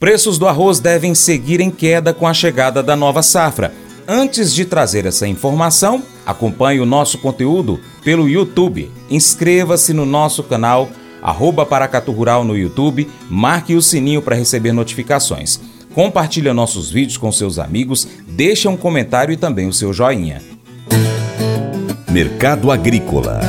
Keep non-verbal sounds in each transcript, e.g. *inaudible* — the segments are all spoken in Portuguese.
Preços do arroz devem seguir em queda com a chegada da nova safra. Antes de trazer essa informação, acompanhe o nosso conteúdo pelo YouTube. Inscreva-se no nosso canal arroba Paracatu Rural no YouTube, marque o sininho para receber notificações. Compartilhe nossos vídeos com seus amigos, deixe um comentário e também o seu joinha. Mercado Agrícola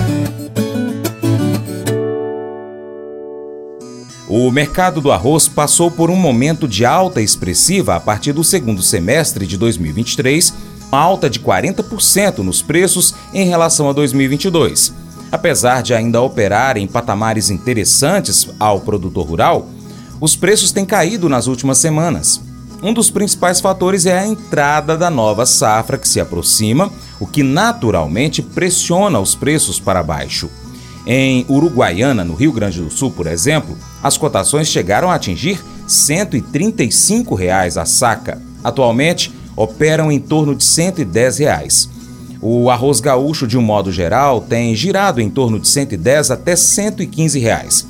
O mercado do arroz passou por um momento de alta expressiva a partir do segundo semestre de 2023, uma alta de 40% nos preços em relação a 2022. Apesar de ainda operar em patamares interessantes ao produtor rural, os preços têm caído nas últimas semanas. Um dos principais fatores é a entrada da nova safra que se aproxima, o que naturalmente pressiona os preços para baixo. Em Uruguaiana, no Rio Grande do Sul, por exemplo, as cotações chegaram a atingir 135 reais a saca. Atualmente, operam em torno de 110 reais. O arroz gaúcho, de um modo geral, tem girado em torno de 110 até 115 reais.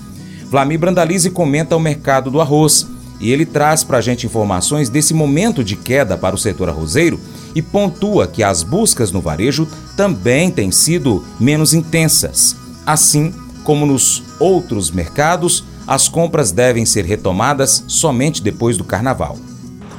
Vlamir Brandalize comenta o mercado do arroz e ele traz para a gente informações desse momento de queda para o setor arrozeiro e pontua que as buscas no varejo também têm sido menos intensas. Assim como nos outros mercados, as compras devem ser retomadas somente depois do carnaval.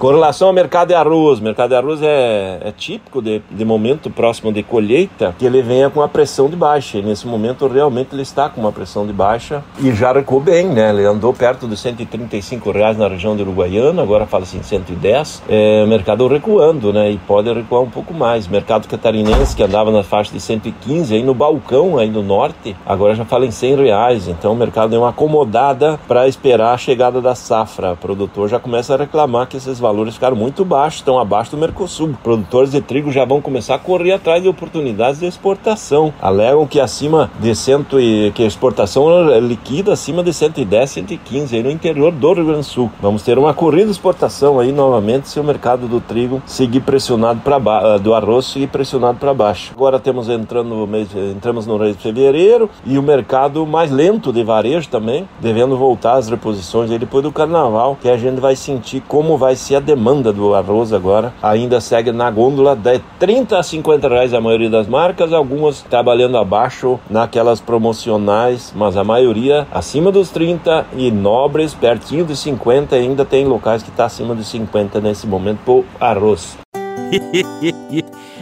Com relação ao mercado de arroz, o mercado de arroz é, é típico de, de, momento próximo de colheita que ele venha com a pressão de baixa. E nesse momento realmente ele está com uma pressão de baixa e já recuou bem, né? Ele andou perto dos 135 reais na região de Uruguaiana, agora fala assim 110. É, o mercado recuando, né? E pode recuar um pouco mais. Mercado catarinense que andava na faixa de 115 aí no balcão aí no norte, agora já fala em 100 reais. Então o mercado deu uma acomodada para esperar a chegada da safra. O produtor já começa a reclamar que esses valores valores ficaram muito baixos, estão abaixo do Mercosul. Produtores de trigo já vão começar a correr atrás de oportunidades de exportação. Alegam que acima de cento e que a exportação é liquida acima de 110, 115 aí no interior do Rio Grande do Sul. Vamos ter uma corrida de exportação aí novamente se o mercado do trigo seguir pressionado para baixo, do arroz seguir pressionado para baixo. Agora temos entrando no mês, entramos no mês de fevereiro e o mercado mais lento de varejo também, devendo voltar às reposições aí depois do carnaval, que a gente vai sentir como vai ser a demanda do arroz agora ainda segue na gôndola de 30 a 50 reais a maioria das marcas, algumas trabalhando abaixo naquelas promocionais, mas a maioria acima dos 30 e nobres pertinho dos 50 ainda tem locais que está acima dos 50 nesse momento por arroz. *laughs*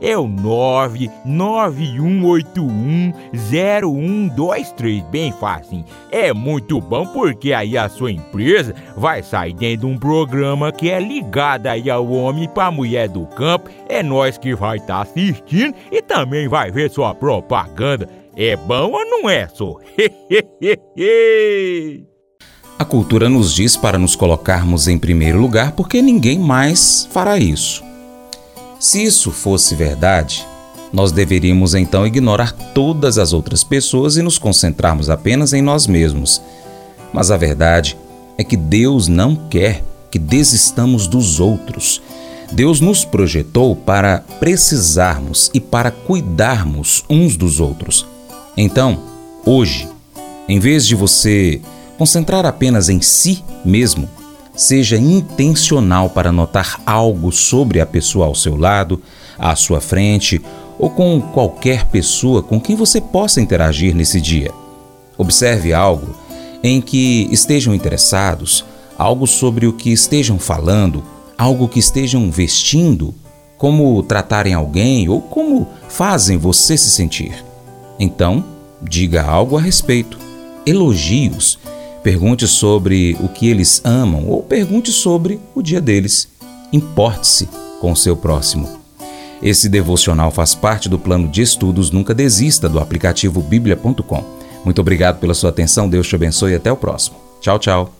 é o 991810123, bem fácil. É muito bom porque aí a sua empresa vai sair dentro de um programa que é ligado aí ao homem para mulher do campo. É nós que vai estar tá assistindo e também vai ver sua propaganda. É bom ou não é, só? *laughs* A cultura nos diz para nos colocarmos em primeiro lugar porque ninguém mais fará isso. Se isso fosse verdade, nós deveríamos então ignorar todas as outras pessoas e nos concentrarmos apenas em nós mesmos. Mas a verdade é que Deus não quer que desistamos dos outros. Deus nos projetou para precisarmos e para cuidarmos uns dos outros. Então, hoje, em vez de você concentrar apenas em si mesmo, seja intencional para notar algo sobre a pessoa ao seu lado, à sua frente ou com qualquer pessoa com quem você possa interagir nesse dia. Observe algo em que estejam interessados, algo sobre o que estejam falando, algo que estejam vestindo, como tratarem alguém ou como fazem você se sentir. Então, diga algo a respeito. Elogios. Pergunte sobre o que eles amam ou pergunte sobre o dia deles. Importe-se com o seu próximo. Esse devocional faz parte do plano de estudos Nunca Desista do aplicativo bíblia.com. Muito obrigado pela sua atenção, Deus te abençoe e até o próximo. Tchau, tchau.